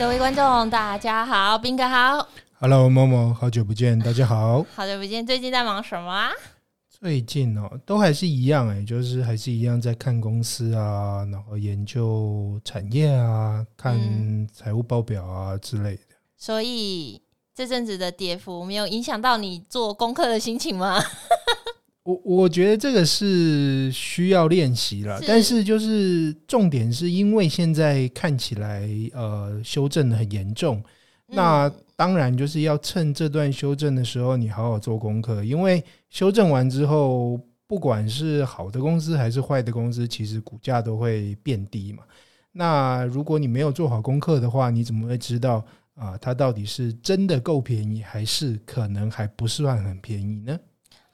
各位观众，大家好，斌哥好，Hello，某某，好久不见，大家好，好久不见，最近在忙什么啊？最近哦，都还是一样哎，就是还是一样在看公司啊，然后研究产业啊，看财务报表啊之类的。所以这阵子的跌幅没有影响到你做功课的心情吗？我我觉得这个是需要练习了，但是就是重点是因为现在看起来呃修正的很严重，那当然就是要趁这段修正的时候你好好做功课，因为修正完之后，不管是好的公司还是坏的公司，其实股价都会变低嘛。那如果你没有做好功课的话，你怎么会知道啊它到底是真的够便宜，还是可能还不算很便宜呢？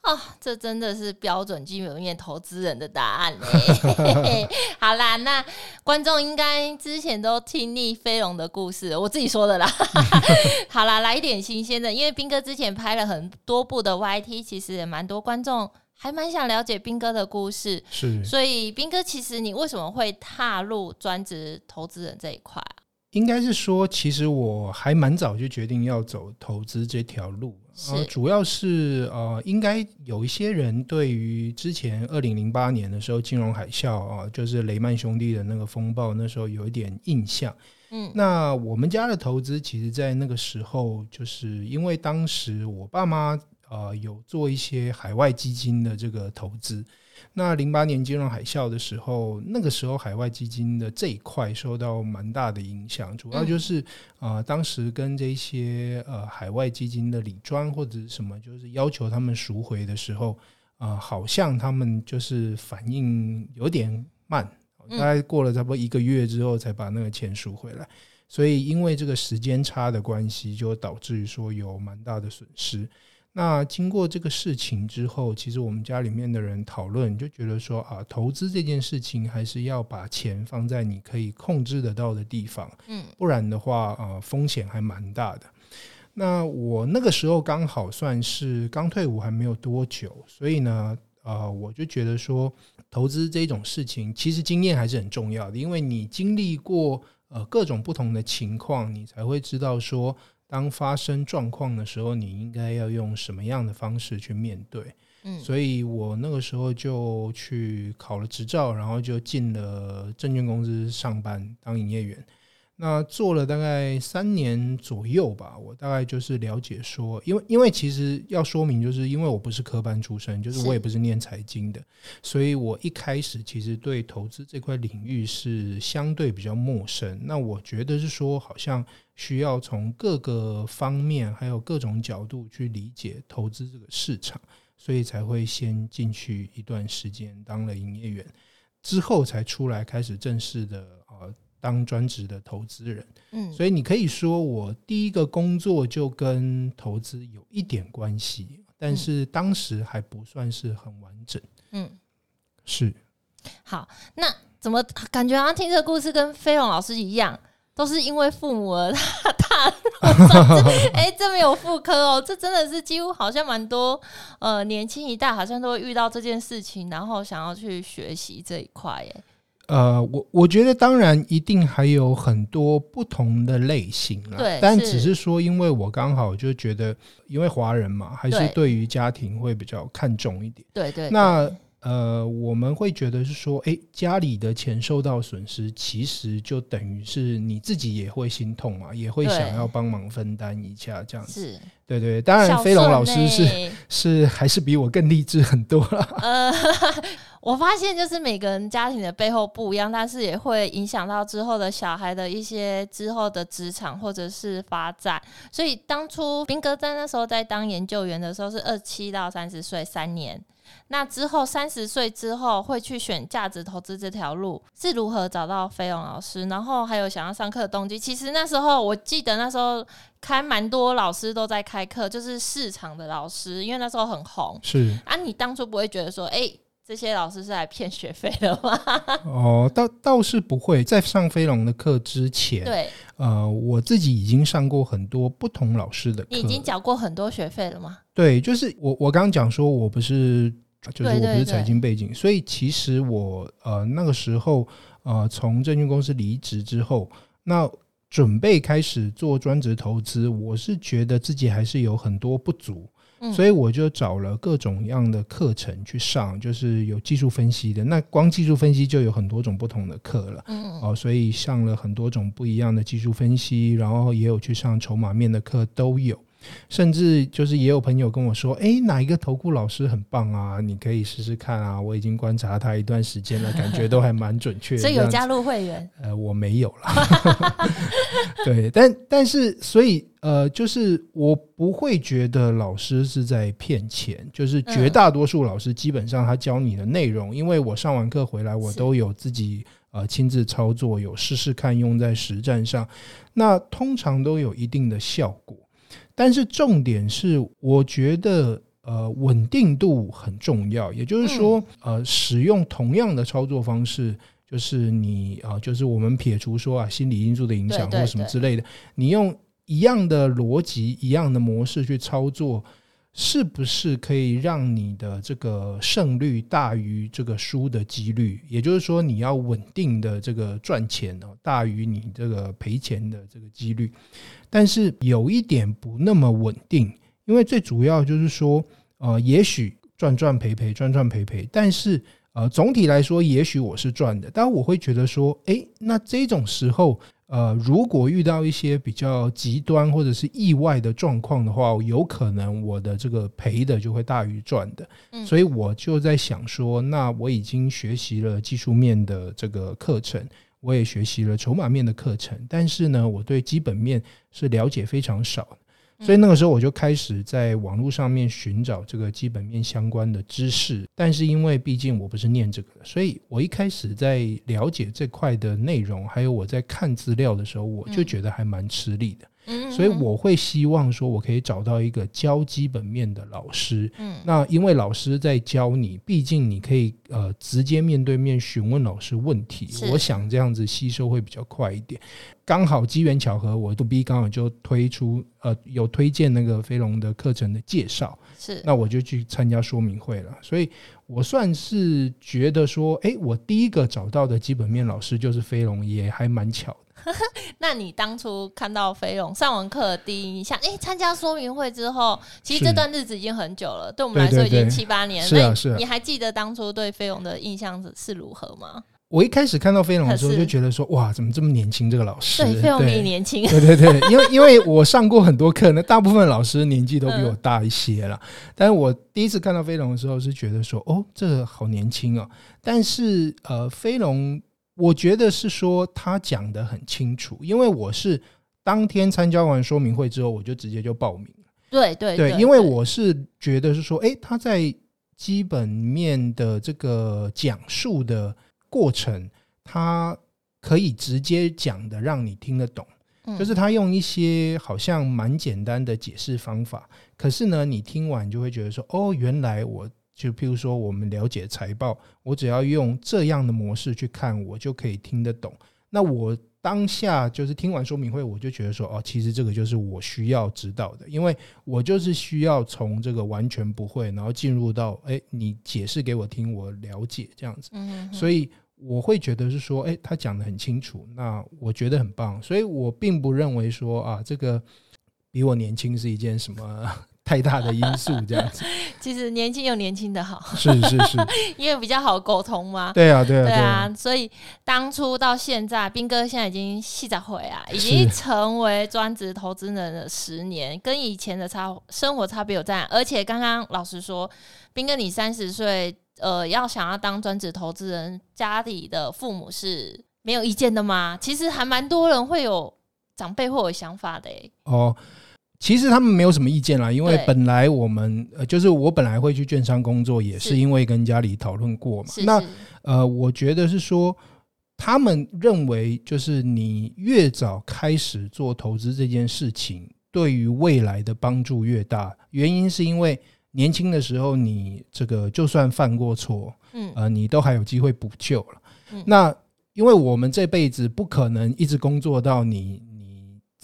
哦，这真的是标准基本面投资人的答案嘞！好啦，那观众应该之前都听腻飞龙的故事，我自己说的啦。好啦，来一点新鲜的，因为斌哥之前拍了很多部的 YT，其实也蛮多观众还蛮想了解斌哥的故事。是，所以斌哥，其实你为什么会踏入专职投资人这一块啊？应该是说，其实我还蛮早就决定要走投资这条路。呃，主要是呃，应该有一些人对于之前二零零八年的时候金融海啸啊，就是雷曼兄弟的那个风暴，那时候有一点印象。嗯，那我们家的投资，其实，在那个时候，就是因为当时我爸妈呃有做一些海外基金的这个投资。那零八年金融海啸的时候，那个时候海外基金的这一块受到蛮大的影响，主要就是啊、呃，当时跟这些呃海外基金的理专或者什么，就是要求他们赎回的时候，啊、呃，好像他们就是反应有点慢，大概过了差不多一个月之后才把那个钱赎回来，所以因为这个时间差的关系，就导致于说有蛮大的损失。那经过这个事情之后，其实我们家里面的人讨论，就觉得说啊，投资这件事情还是要把钱放在你可以控制得到的地方，嗯，不然的话啊，风险还蛮大的。那我那个时候刚好算是刚退伍还没有多久，所以呢，呃，我就觉得说，投资这种事情其实经验还是很重要的，因为你经历过呃各种不同的情况，你才会知道说。当发生状况的时候，你应该要用什么样的方式去面对？嗯，所以我那个时候就去考了执照，然后就进了证券公司上班当营业员。那做了大概三年左右吧，我大概就是了解说，因为因为其实要说明，就是因为我不是科班出身，就是我也不是念财经的，所以我一开始其实对投资这块领域是相对比较陌生。那我觉得是说，好像需要从各个方面还有各种角度去理解投资这个市场，所以才会先进去一段时间当了营业员，之后才出来开始正式的呃。当专职的投资人，嗯，所以你可以说我第一个工作就跟投资有一点关系，但是当时还不算是很完整，嗯，是。好，那怎么感觉好像听这个故事跟飞龙老师一样，都是因为父母而踏入，哎，这没有妇科哦，这真的是几乎好像蛮多呃年轻一代好像都会遇到这件事情，然后想要去学习这一块，哎。呃，我我觉得当然一定还有很多不同的类型啦，对，但只是说，因为我刚好就觉得，因为华人嘛，还是对于家庭会比较看重一点，对对，对。那呃，我们会觉得是说，哎，家里的钱受到损失，其实就等于是你自己也会心痛嘛，也会想要帮忙分担一下这样子，是，对对。当然，飞龙老师是是还是比我更励志很多了。呃。我发现，就是每个人家庭的背后不一样，但是也会影响到之后的小孩的一些之后的职场或者是发展。所以当初彬哥在那时候在当研究员的时候是二七到三十岁三年，那之后三十岁之后会去选价值投资这条路，是如何找到飞龙老师？然后还有想要上课的动机。其实那时候我记得那时候开蛮多老师都在开课，就是市场的老师，因为那时候很红。是啊，你当初不会觉得说，哎、欸？这些老师是来骗学费的吗？哦，倒倒是不会。在上飞龙的课之前，对，呃，我自己已经上过很多不同老师的课。你已经缴过很多学费了吗？对，就是我我刚刚讲说我不是，就是我不是财经背景，所以其实我呃那个时候呃从证券公司离职之后，那准备开始做专职投资，我是觉得自己还是有很多不足。所以我就找了各种样的课程去上，就是有技术分析的。那光技术分析就有很多种不同的课了，嗯哦，所以上了很多种不一样的技术分析，然后也有去上筹码面的课都有。甚至就是也有朋友跟我说，诶，哪一个投顾老师很棒啊？你可以试试看啊！我已经观察他一段时间了，感觉都还蛮准确的。所以有加入会员？呃，我没有了。对，但 但是所以呃，就是我不会觉得老师是在骗钱，就是绝大多数老师基本上他教你的内容，因为我上完课回来，我都有自己呃亲自操作，有试试看用在实战上，那通常都有一定的效果。但是重点是，我觉得呃稳定度很重要。也就是说，呃，使用同样的操作方式，就是你啊，就是我们撇除说啊心理因素的影响或什么之类的，你用一样的逻辑、一样的模式去操作。是不是可以让你的这个胜率大于这个输的几率？也就是说，你要稳定的这个赚钱哦，大于你这个赔钱的这个几率。但是有一点不那么稳定，因为最主要就是说，呃，也许赚赚赔赔，赚赚赔赔。但是呃，总体来说，也许我是赚的，但我会觉得说，诶，那这种时候。呃，如果遇到一些比较极端或者是意外的状况的话，有可能我的这个赔的就会大于赚的。嗯，所以我就在想说，那我已经学习了技术面的这个课程，我也学习了筹码面的课程，但是呢，我对基本面是了解非常少。所以那个时候我就开始在网络上面寻找这个基本面相关的知识，但是因为毕竟我不是念这个的，所以我一开始在了解这块的内容，还有我在看资料的时候，我就觉得还蛮吃力的。所以我会希望说，我可以找到一个教基本面的老师。嗯，那因为老师在教你，毕竟你可以呃直接面对面询问老师问题。我想这样子吸收会比较快一点。刚好机缘巧合，我杜 B 刚好就推出呃有推荐那个飞龙的课程的介绍。是，那我就去参加说明会了。所以我算是觉得说，哎，我第一个找到的基本面老师就是飞龙，也还蛮巧的。那你当初看到飞龙上完课的第一印象，哎，参加说明会之后，其实这段日子已经很久了，对我们来说已经七八年了。是啊，是啊。你还记得当初对飞龙的印象是是如何吗？我一开始看到飞龙的时候，就觉得说，哇，怎么这么年轻？这个老师，对，飞龙比你年轻。对对对，因为 因为我上过很多课，那大部分老师年纪都比我大一些了。但是我第一次看到飞龙的时候，是觉得说，哦，这个好年轻哦。但是呃，飞龙。我觉得是说他讲得很清楚，因为我是当天参加完说明会之后，我就直接就报名了。对对对，因为我是觉得是说，诶，他在基本面的这个讲述的过程，他可以直接讲的让你听得懂，就是他用一些好像蛮简单的解释方法，可是呢，你听完就会觉得说，哦，原来我。就譬如说，我们了解财报，我只要用这样的模式去看，我就可以听得懂。那我当下就是听完说明会，我就觉得说，哦，其实这个就是我需要知道的，因为我就是需要从这个完全不会，然后进入到，诶，你解释给我听，我了解这样子。所以我会觉得是说，诶，他讲的很清楚，那我觉得很棒。所以我并不认为说啊，这个比我年轻是一件什么。太大的因素这样子，其实年轻有年轻的好，是是是，因为比较好沟通嘛。对啊对啊对啊，所以当初到现在，斌哥现在已经四十岁啊，已经成为专职投资人的十年，跟以前的差生活差别有在。而且刚刚老实说，斌哥你三十岁，呃，要想要当专职投资人，家里的父母是没有意见的吗？其实还蛮多人会有长辈会有想法的诶。哦。其实他们没有什么意见啦，因为本来我们呃，就是我本来会去券商工作，也是因为跟家里讨论过嘛。那呃，我觉得是说，他们认为就是你越早开始做投资这件事情，对于未来的帮助越大。原因是因为年轻的时候，你这个就算犯过错，嗯，呃，你都还有机会补救了。那因为我们这辈子不可能一直工作到你。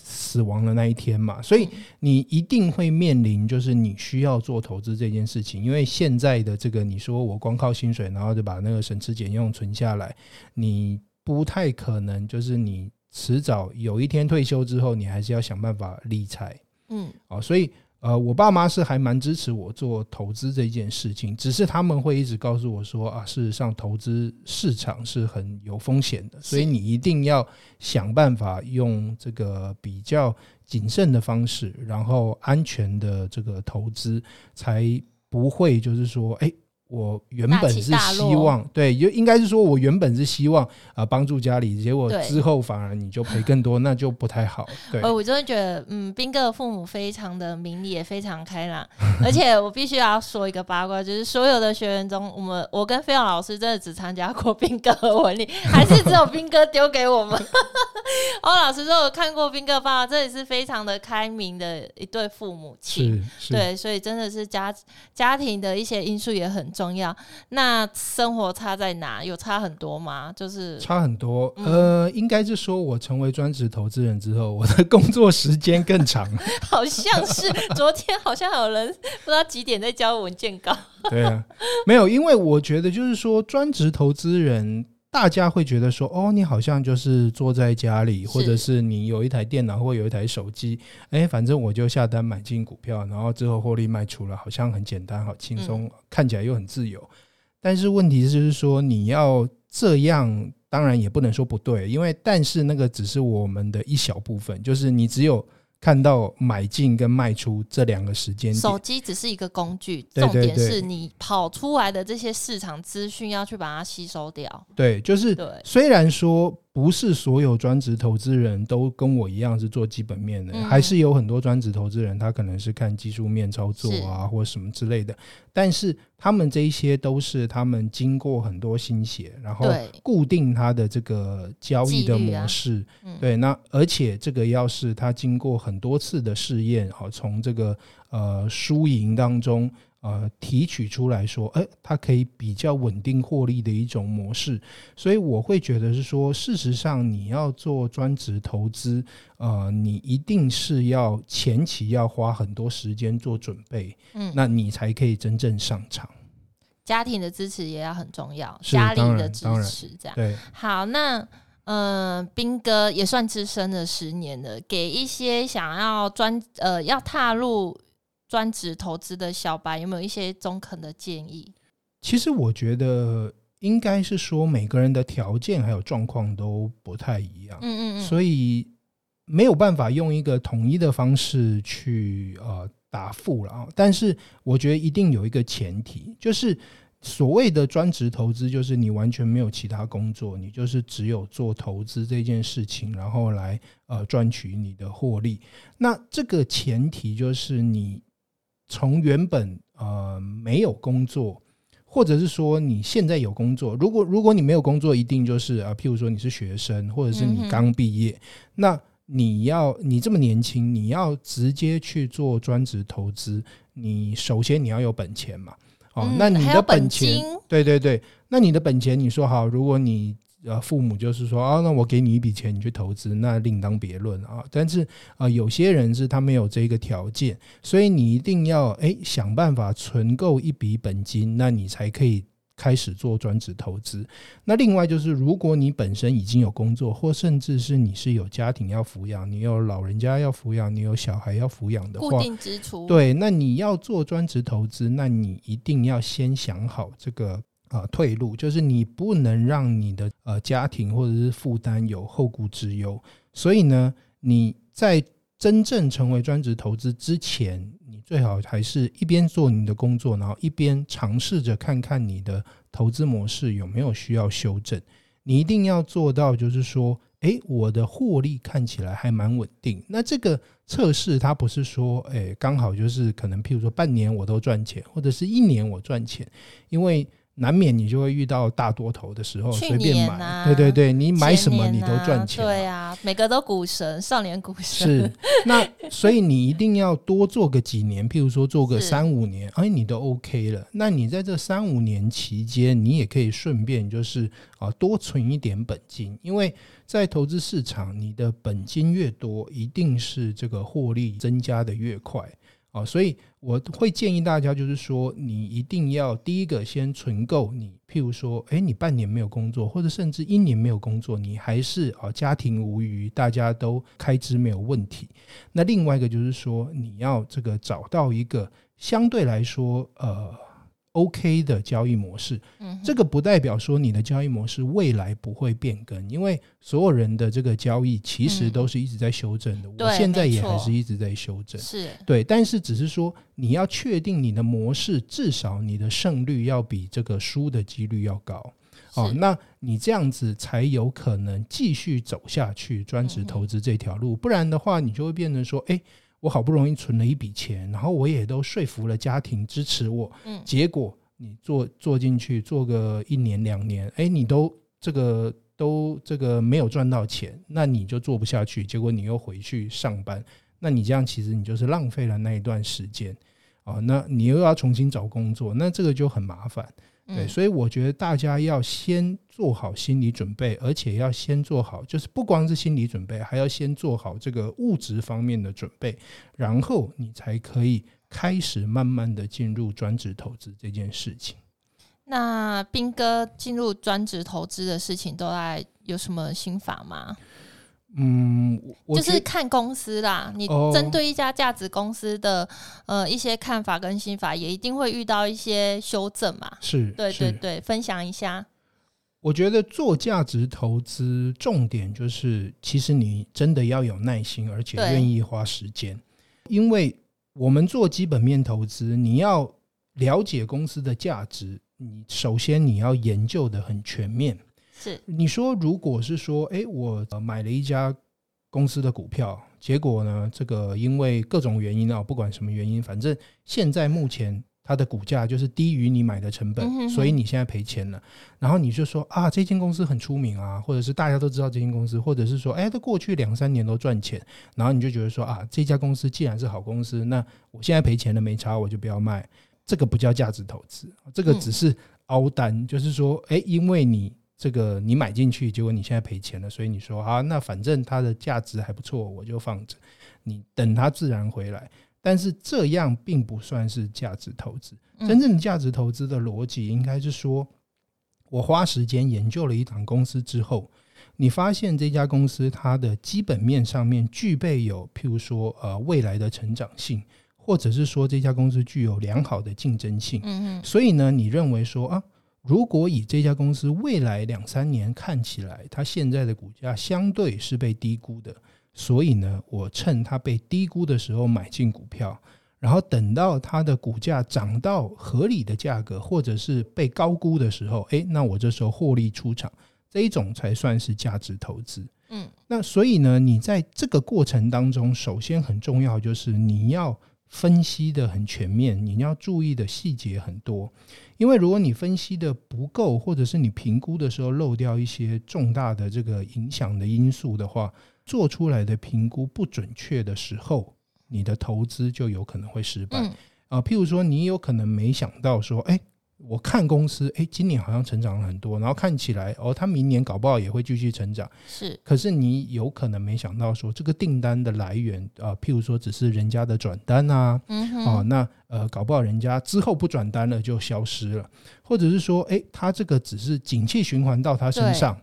死亡的那一天嘛，所以你一定会面临，就是你需要做投资这件事情。因为现在的这个，你说我光靠薪水，然后就把那个省吃俭用存下来，你不太可能，就是你迟早有一天退休之后，你还是要想办法理财。嗯，哦，所以。呃，我爸妈是还蛮支持我做投资这件事情，只是他们会一直告诉我说啊，事实上投资市场是很有风险的，所以你一定要想办法用这个比较谨慎的方式，然后安全的这个投资，才不会就是说，哎。我原本是希望，对，就应该是说，我原本是希望啊帮助家里，结果之后反而你就赔更多，那就不太好。对，我真的觉得，嗯，斌哥的父母非常的明理，也非常开朗。而且我必须要说一个八卦，就是所有的学员中，我们我跟飞扬老师真的只参加过斌哥的婚礼，还是只有斌哥丢给我们。欧 老师说，我看过斌哥爸爸，这也是非常的开明的一对父母亲。对，所以真的是家家庭的一些因素也很重要。重要，那生活差在哪？有差很多吗？就是差很多。嗯、呃，应该是说，我成为专职投资人之后，我的工作时间更长。好像是昨天，好像有人不知道几点在交文件稿。对啊，没有，因为我觉得就是说，专职投资人。大家会觉得说，哦，你好像就是坐在家里，或者是你有一台电脑或有一台手机，哎，反正我就下单买进股票，然后之后获利卖出了，好像很简单，好轻松，看起来又很自由。但是问题就是说，你要这样，当然也不能说不对，因为但是那个只是我们的一小部分，就是你只有。看到买进跟卖出这两个时间点，手机只是一个工具，重点是你跑出来的这些市场资讯要去把它吸收掉。对，就是虽然说。不是所有专职投资人都跟我一样是做基本面的，嗯、还是有很多专职投资人他可能是看技术面操作啊，或什么之类的。但是他们这一些都是他们经过很多心血，然后固定他的这个交易的模式。啊、对，那而且这个要是他经过很多次的试验，好，从这个呃输赢当中。呃，提取出来说，哎、欸，它可以比较稳定获利的一种模式，所以我会觉得是说，事实上你要做专职投资，呃，你一定是要前期要花很多时间做准备，嗯，那你才可以真正上场。家庭的支持也要很重要，家里的支持这样。对，好，那嗯、呃，彬哥也算资深了十年了，给一些想要专呃要踏入。专职投资的小白有没有一些中肯的建议？其实我觉得应该是说每个人的条件还有状况都不太一样，嗯嗯嗯，所以没有办法用一个统一的方式去呃答复了啊。但是我觉得一定有一个前提，就是所谓的专职投资，就是你完全没有其他工作，你就是只有做投资这件事情，然后来呃赚取你的获利。那这个前提就是你。从原本呃没有工作，或者是说你现在有工作，如果如果你没有工作，一定就是啊，譬如说你是学生，或者是你刚毕业，那你要你这么年轻，你要直接去做专职投资，你首先你要有本钱嘛，哦，那你的本钱，对对对，那你的本钱，你说好，如果你。呃，父母就是说啊，那我给你一笔钱，你去投资，那另当别论啊。但是啊，有些人是他没有这个条件，所以你一定要诶想办法存够一笔本金，那你才可以开始做专职投资。那另外就是，如果你本身已经有工作，或甚至是你是有家庭要抚养，你有老人家要抚养，你有小孩要抚养的话，固定支出，对，那你要做专职投资，那你一定要先想好这个。啊，退路就是你不能让你的呃家庭或者是负担有后顾之忧，所以呢，你在真正成为专职投资之前，你最好还是一边做你的工作，然后一边尝试着看看你的投资模式有没有需要修正。你一定要做到，就是说，诶，我的获利看起来还蛮稳定。那这个测试它不是说，诶，刚好就是可能譬如说半年我都赚钱，或者是一年我赚钱，因为。难免你就会遇到大多头的时候，随便买，啊、对对对，你买什么你都赚钱，对啊，每个都股神，少年股神是。那所以你一定要多做个几年，譬如说做个三五年，哎，你都 OK 了。那你在这三五年期间，你也可以顺便就是啊多存一点本金，因为在投资市场，你的本金越多，一定是这个获利增加的越快。哦，所以我会建议大家，就是说，你一定要第一个先存够你，譬如说，诶，你半年没有工作，或者甚至一年没有工作，你还是啊家庭无余，大家都开支没有问题。那另外一个就是说，你要这个找到一个相对来说，呃。OK 的交易模式，嗯，这个不代表说你的交易模式未来不会变更，因为所有人的这个交易其实都是一直在修正的。我现在也还是一直在修正，是对，但是只是说你要确定你的模式，至少你的胜率要比这个输的几率要高哦，那你这样子才有可能继续走下去，专职投资这条路，不然的话，你就会变成说，哎。我好不容易存了一笔钱，然后我也都说服了家庭支持我，嗯，结果你做做进去做个一年两年，哎，你都这个都这个没有赚到钱，那你就做不下去，结果你又回去上班，那你这样其实你就是浪费了那一段时间，哦，那你又要重新找工作，那这个就很麻烦。对，所以我觉得大家要先做好心理准备，而且要先做好，就是不光是心理准备，还要先做好这个物质方面的准备，然后你才可以开始慢慢的进入专职投资这件事情。那斌哥进入专职投资的事情，都在有什么心法吗？嗯，就是看公司啦。你针对一家价值公司的呃一些看法跟心法，也一定会遇到一些修正嘛。是，对对对，分享一下。我觉得做价值投资，重点就是，其实你真的要有耐心，而且愿意花时间。因为我们做基本面投资，你要了解公司的价值，你首先你要研究的很全面。是你说，如果是说，诶，我买了一家公司的股票，结果呢，这个因为各种原因啊，不管什么原因，反正现在目前它的股价就是低于你买的成本，所以你现在赔钱了。然后你就说啊，这间公司很出名啊，或者是大家都知道这间公司，或者是说，诶，它过去两三年都赚钱，然后你就觉得说啊，这家公司既然是好公司，那我现在赔钱了没差，我就不要卖。这个不叫价值投资，这个只是凹单，就是说，诶，因为你。这个你买进去，结果你现在赔钱了，所以你说啊，那反正它的价值还不错，我就放着，你等它自然回来。但是这样并不算是价值投资。真正的价值投资的逻辑应该是说，我花时间研究了一档公司之后，你发现这家公司它的基本面上面具备有，譬如说呃未来的成长性，或者是说这家公司具有良好的竞争性。嗯嗯。所以呢，你认为说啊。如果以这家公司未来两三年看起来，它现在的股价相对是被低估的，所以呢，我趁它被低估的时候买进股票，然后等到它的股价涨到合理的价格，或者是被高估的时候，诶，那我这时候获利出场，这一种才算是价值投资。嗯，那所以呢，你在这个过程当中，首先很重要就是你要。分析的很全面，你要注意的细节很多，因为如果你分析的不够，或者是你评估的时候漏掉一些重大的这个影响的因素的话，做出来的评估不准确的时候，你的投资就有可能会失败。啊，譬如说你有可能没想到说，哎。我看公司，诶，今年好像成长了很多，然后看起来，哦，他明年搞不好也会继续成长。是，可是你有可能没想到说，这个订单的来源啊，譬如说只是人家的转单啊，嗯，哦，那呃，搞不好人家之后不转单了就消失了，或者是说，诶，他这个只是景气循环到他身上，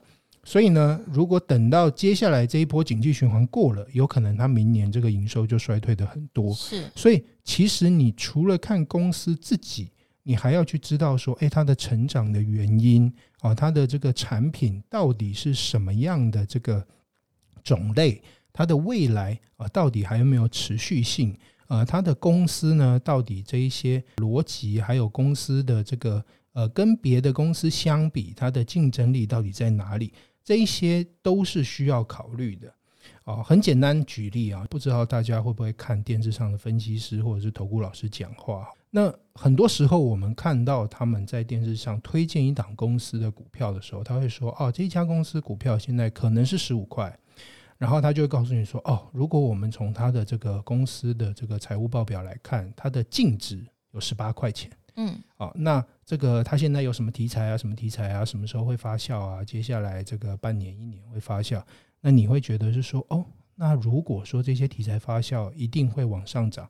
所以呢，如果等到接下来这一波景气循环过了，有可能他明年这个营收就衰退的很多。是，所以其实你除了看公司自己。你还要去知道说，诶，它的成长的原因啊，它的这个产品到底是什么样的这个种类，它的未来啊，到底还有没有持续性？呃，它的公司呢，到底这一些逻辑，还有公司的这个呃，跟别的公司相比，它的竞争力到底在哪里？这一些都是需要考虑的。哦，很简单举例啊，不知道大家会不会看电视上的分析师或者是投顾老师讲话？那很多时候，我们看到他们在电视上推荐一档公司的股票的时候，他会说：“哦，这家公司股票现在可能是十五块。”然后他就会告诉你说：“哦，如果我们从他的这个公司的这个财务报表来看，它的净值有十八块钱。”嗯，哦，那这个他现在有什么题材啊？什么题材啊？什么时候会发酵啊？接下来这个半年、一年会发酵？那你会觉得是说：“哦，那如果说这些题材发酵，一定会往上涨。”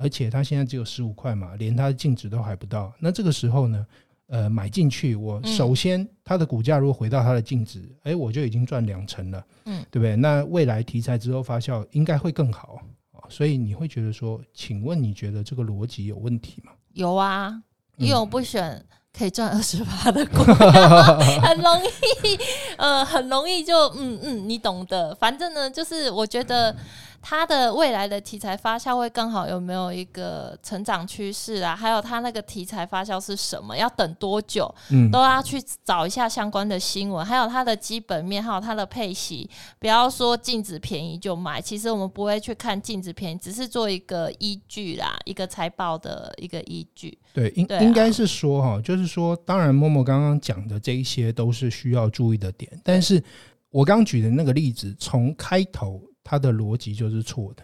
而且它现在只有十五块嘛，连它的净值都还不到。那这个时候呢，呃，买进去，我首先它的股价如果回到它的净值，哎、嗯，我就已经赚两成了，嗯，对不对？那未来题材之后发酵应该会更好啊。所以你会觉得说，请问你觉得这个逻辑有问题吗？有啊，因为我不选可以赚二十八的股票，很容易，呃，很容易就嗯嗯，你懂的。反正呢，就是我觉得。它的未来的题材发酵会更好，有没有一个成长趋势啊？还有它那个题材发酵是什么？要等多久？嗯，都要去找一下相关的新闻，还有它的基本面，还有它的配息。不要说净值便宜就买，其实我们不会去看净值便宜，只是做一个依据啦，一个财报的一个依据。对，应、啊、应该是说哈，就是说，当然默默刚刚讲的这一些都是需要注意的点，但是我刚举的那个例子，从开头。它的逻辑就是错的，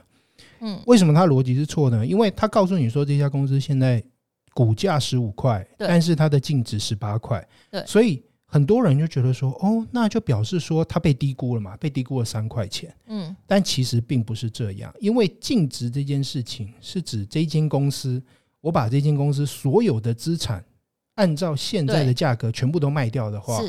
嗯，为什么它逻辑是错的呢？因为他告诉你说这家公司现在股价十五块，但是它的净值十八块，对，所以很多人就觉得说，哦，那就表示说它被低估了嘛，被低估了三块钱，嗯，但其实并不是这样，因为净值这件事情是指这间公司，我把这间公司所有的资产按照现在的价格全部都卖掉的话，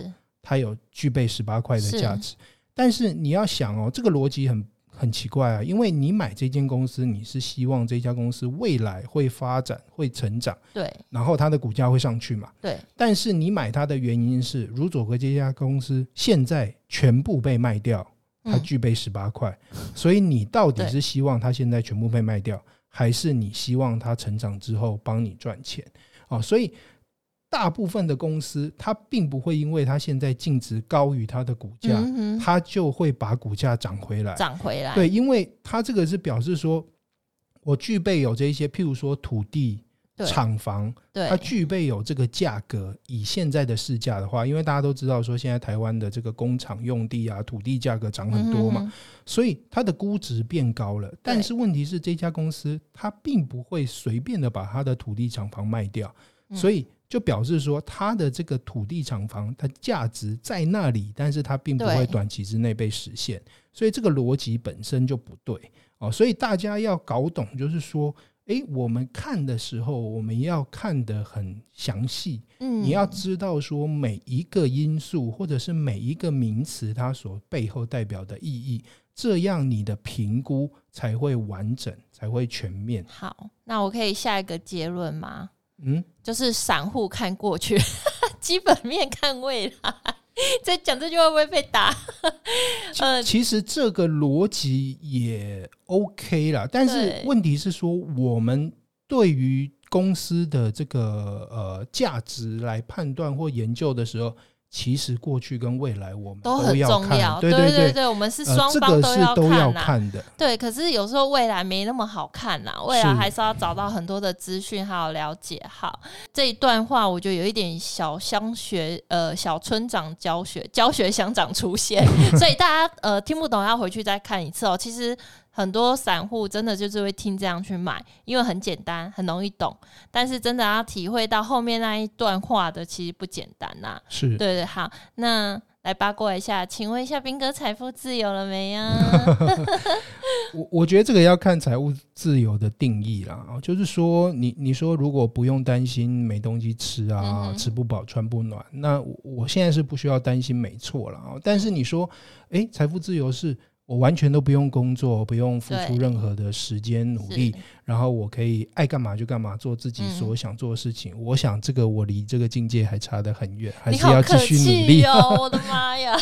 它有具备十八块的价值，但是你要想哦，这个逻辑很。很奇怪啊，因为你买这间公司，你是希望这家公司未来会发展、会成长，对，然后它的股价会上去嘛，对。但是你买它的原因是，如佐格这家公司现在全部被卖掉，它具备十八块，所以你到底是希望它现在全部被卖掉，还是你希望它成长之后帮你赚钱？哦，所以。大部分的公司，它并不会因为它现在净值高于它的股价，它就会把股价涨回来。涨回来，对，因为它这个是表示说，我具备有这一些，譬如说土地、厂房，它具备有这个价格。以现在的市价的话，因为大家都知道说，现在台湾的这个工厂用地啊、土地价格涨很多嘛，所以它的估值变高了。但是问题是，这家公司它并不会随便的把它的土地、厂房卖掉，所以。就表示说，它的这个土地厂房，它价值在那里，但是它并不会短期之内被实现，所以这个逻辑本身就不对哦。所以大家要搞懂，就是说，诶，我们看的时候，我们要看得很详细，嗯，你要知道说每一个因素或者是每一个名词，它所背后代表的意义，这样你的评估才会完整，才会全面。好，那我可以下一个结论吗？嗯，就是散户看过去，基本面看未来。在讲这句话会不会被打？呃，其实这个逻辑也 OK 啦，但是问题是说，我们对于公司的这个呃价值来判断或研究的时候。其实过去跟未来我们都很重要，对对对对，我们是双方都要看，都要看的。对，可是有时候未来没那么好看呐，未来还是要找到很多的资讯，还有了解。好，这一段话我觉得有一点小乡学，呃，小村长教学教学乡长出现，所以大家呃听不懂要回去再看一次哦。其实。很多散户真的就是会听这样去买，因为很简单，很容易懂。但是真的要体会到后面那一段话的，其实不简单呐、啊。是对对，好，那来八卦一下，请问一下，斌哥财富自由了没呀？我我觉得这个要看财务自由的定义啦。就是说你，你你说如果不用担心没东西吃啊，嗯、吃不饱穿不暖，那我我现在是不需要担心，没错了啊。但是你说，哎，财富自由是？我完全都不用工作，不用付出任何的时间努力，然后我可以爱干嘛就干嘛，做自己所想做的事情。嗯、我想这个我离这个境界还差得很远，还是要继续努力。哦、我的妈呀！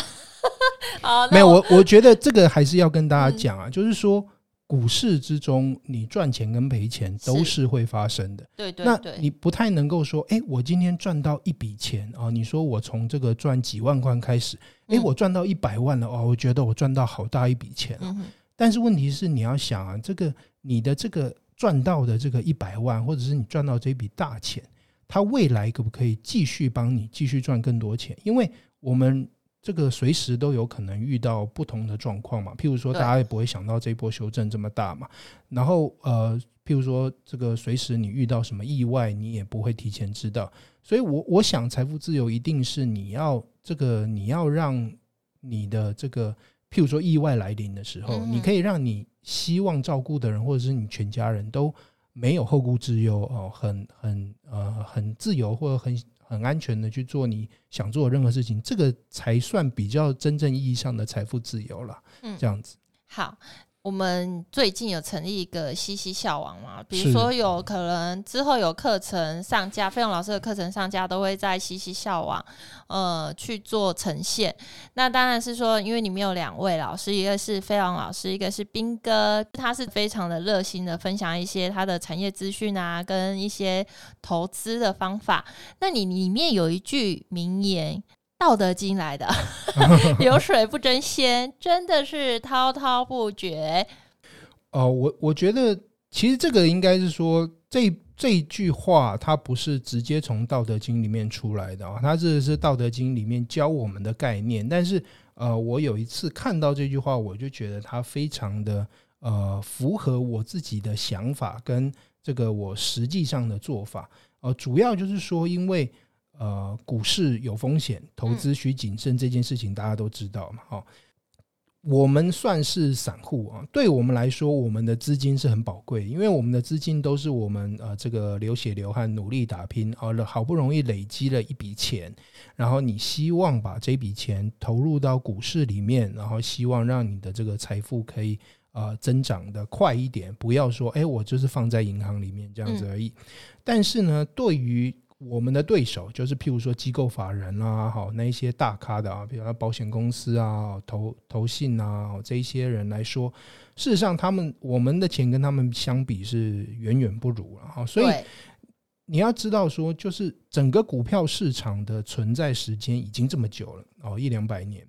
好，没有我，我觉得这个还是要跟大家讲啊，嗯、就是说。股市之中，你赚钱跟赔钱都是会发生的。对对，那你不太能够说，哎，我今天赚到一笔钱啊，你说我从这个赚几万块开始，哎，我赚到一百万了哦，我觉得我赚到好大一笔钱了。但是问题是，你要想啊，这个你的这个赚到的这个一百万，或者是你赚到这笔大钱，它未来可不可以继续帮你继续赚更多钱？因为我们。这个随时都有可能遇到不同的状况嘛，譬如说大家也不会想到这一波修正这么大嘛，然后呃，譬如说这个随时你遇到什么意外，你也不会提前知道，所以我我想财富自由一定是你要这个你要让你的这个譬如说意外来临的时候，你可以让你希望照顾的人或者是你全家人都没有后顾之忧哦，很很呃很自由或者很很安全的去做你想做的任何事情，这个才算比较真正意义上的财富自由了。嗯，这样子。好。我们最近有成立一个西西校网嘛，比如说有可能之后有课程上架，费用老师的课程上架都会在西西校网呃去做呈现。那当然是说，因为里面有两位老师，一个是费用老师，一个是斌哥，他是非常的热心的分享一些他的产业资讯啊，跟一些投资的方法。那你里面有一句名言。道德经来的，流水不争先，真的是滔滔不绝。哦、呃，我我觉得其实这个应该是说，这这句话它不是直接从道德经里面出来的啊，它这是道德经里面教我们的概念。但是呃，我有一次看到这句话，我就觉得它非常的呃符合我自己的想法跟这个我实际上的做法。呃，主要就是说，因为。呃，股市有风险，投资需谨慎，这件事情大家都知道嘛。哦，我们算是散户啊，对我们来说，我们的资金是很宝贵，因为我们的资金都是我们呃这个流血流汗、努力打拼，好了，好不容易累积了一笔钱，然后你希望把这笔钱投入到股市里面，然后希望让你的这个财富可以呃增长的快一点，不要说哎，我就是放在银行里面这样子而已。但是呢，对于我们的对手就是譬如说机构法人啊，好那一些大咖的啊，比如说保险公司啊、投投信啊，这一些人来说，事实上他们我们的钱跟他们相比是远远不如了哈。所以你要知道说，就是整个股票市场的存在时间已经这么久了哦，一两百年，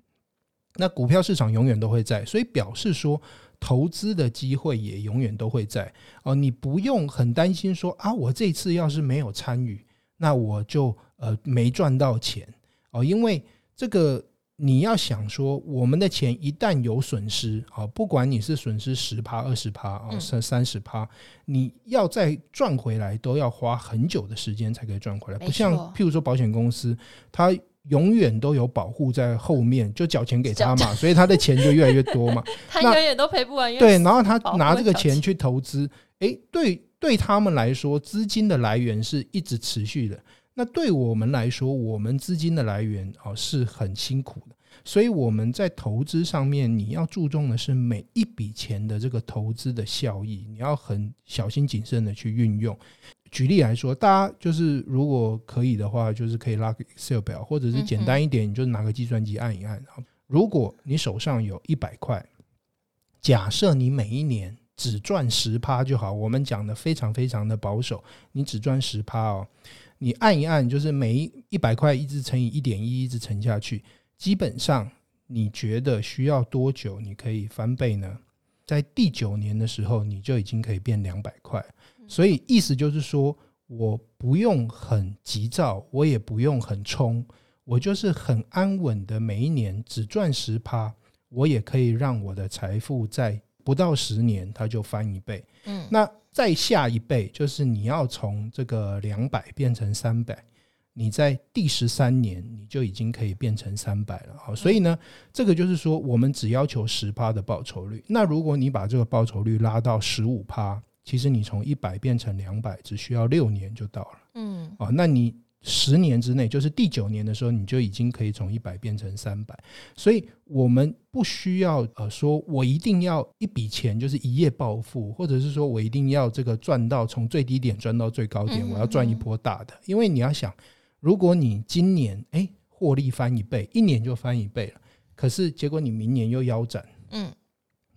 那股票市场永远都会在，所以表示说投资的机会也永远都会在哦。你不用很担心说啊，我这次要是没有参与。那我就呃没赚到钱哦，因为这个你要想说，我们的钱一旦有损失啊，不管你是损失十趴、二十趴啊，三三十趴，你要再赚回来，都要花很久的时间才可以赚回来。不像譬如说保险公司，它永远都有保护在后面，就缴钱给他嘛，所以他的钱就越来越多嘛。他永远都赔不完。对，然后他拿这个钱去投资，诶，对。对他们来说，资金的来源是一直持续的。那对我们来说，我们资金的来源啊是很辛苦的。所以我们在投资上面，你要注重的是每一笔钱的这个投资的效益，你要很小心谨慎的去运用。举例来说，大家就是如果可以的话，就是可以拉个 Excel 表，或者是简单一点，你就拿个计算机按一按。如果你手上有一百块，假设你每一年。只赚十趴就好，我们讲的非常非常的保守，你只赚十趴哦，你按一按，就是每一一百块一直乘以一点一，一直乘下去，基本上你觉得需要多久你可以翻倍呢？在第九年的时候，你就已经可以变两百块，所以意思就是说，我不用很急躁，我也不用很冲，我就是很安稳的，每一年只赚十趴，我也可以让我的财富在。不到十年，它就翻一倍。嗯，那再下一倍，就是你要从这个两百变成三百，你在第十三年，你就已经可以变成三百了。好，所以呢，这个就是说，我们只要求十趴的报酬率。那如果你把这个报酬率拉到十五趴，其实你从一百变成两百，只需要六年就到了。嗯，哦，那你。十年之内，就是第九年的时候，你就已经可以从一百变成三百。所以，我们不需要呃说，我一定要一笔钱就是一夜暴富，或者是说我一定要这个赚到从最低点赚到最高点，我要赚一波大的。因为你要想，如果你今年诶获利翻一倍，一年就翻一倍了，可是结果你明年又腰斩，嗯，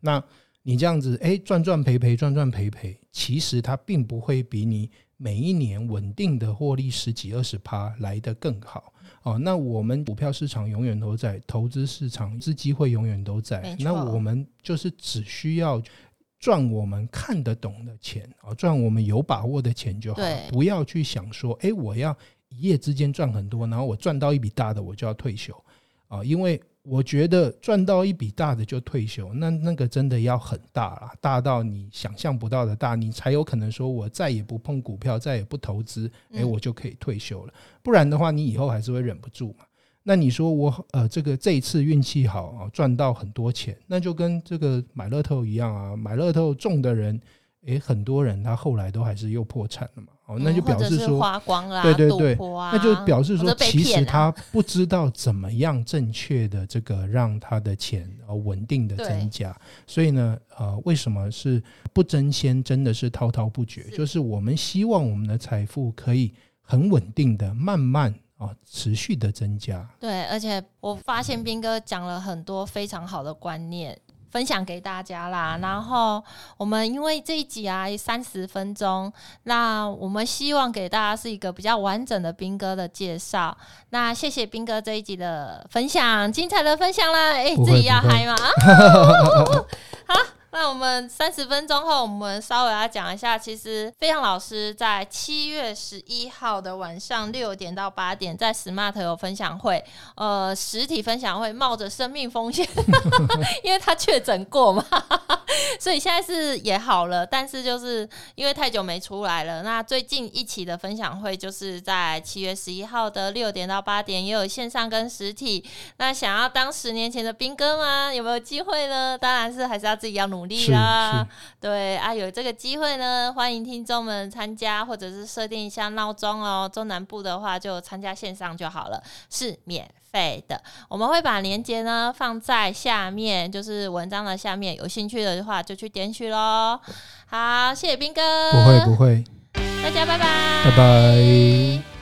那你这样子诶赚赚赔赔赚赚赔赔，其实它并不会比你。每一年稳定的获利十几二十趴来得更好哦。那我们股票市场永远都在，投资市场是机会永远都在。那我们就是只需要赚我们看得懂的钱啊，赚我们有把握的钱就好，不要去想说，哎，我要一夜之间赚很多，然后我赚到一笔大的我就要退休啊，因为。我觉得赚到一笔大的就退休，那那个真的要很大了，大到你想象不到的大，你才有可能说，我再也不碰股票，再也不投资，诶，我就可以退休了。不然的话，你以后还是会忍不住嘛。那你说我呃，这个这一次运气好啊，赚到很多钱，那就跟这个买乐透一样啊，买乐透中的人，诶，很多人他后来都还是又破产了嘛。哦，那就表示说，花光了，对对对，啊、那就表示说，其实他不知道怎么样正确的这个让他的钱呃稳定的增加，所以呢，呃，为什么是不争先，真的是滔滔不绝？就是我们希望我们的财富可以很稳定的、慢慢啊持续的增加。对，而且我发现斌哥讲了很多非常好的观念。分享给大家啦，然后我们因为这一集啊三十分钟，那我们希望给大家是一个比较完整的兵哥的介绍。那谢谢兵哥这一集的分享，精彩的分享啦！哎，自己要嗨吗？好。那我们三十分钟后，我们稍微来讲一下，其实飞扬老师在七月十一号的晚上六点到八点，在 Smart 有分享会，呃，实体分享会，冒着生命风险，因为他确诊过嘛，所以现在是也好了，但是就是因为太久没出来了。那最近一期的分享会就是在七月十一号的六点到八点，也有线上跟实体。那想要当十年前的兵哥吗？有没有机会呢？当然是还是要自己要努。努力啦，对啊，有这个机会呢，欢迎听众们参加，或者是设定一下闹钟哦。中南部的话就参加线上就好了，是免费的。我们会把链接呢放在下面，就是文章的下面，有兴趣的话就去点取喽。好，谢谢斌哥，不会不会，大家拜拜，拜拜。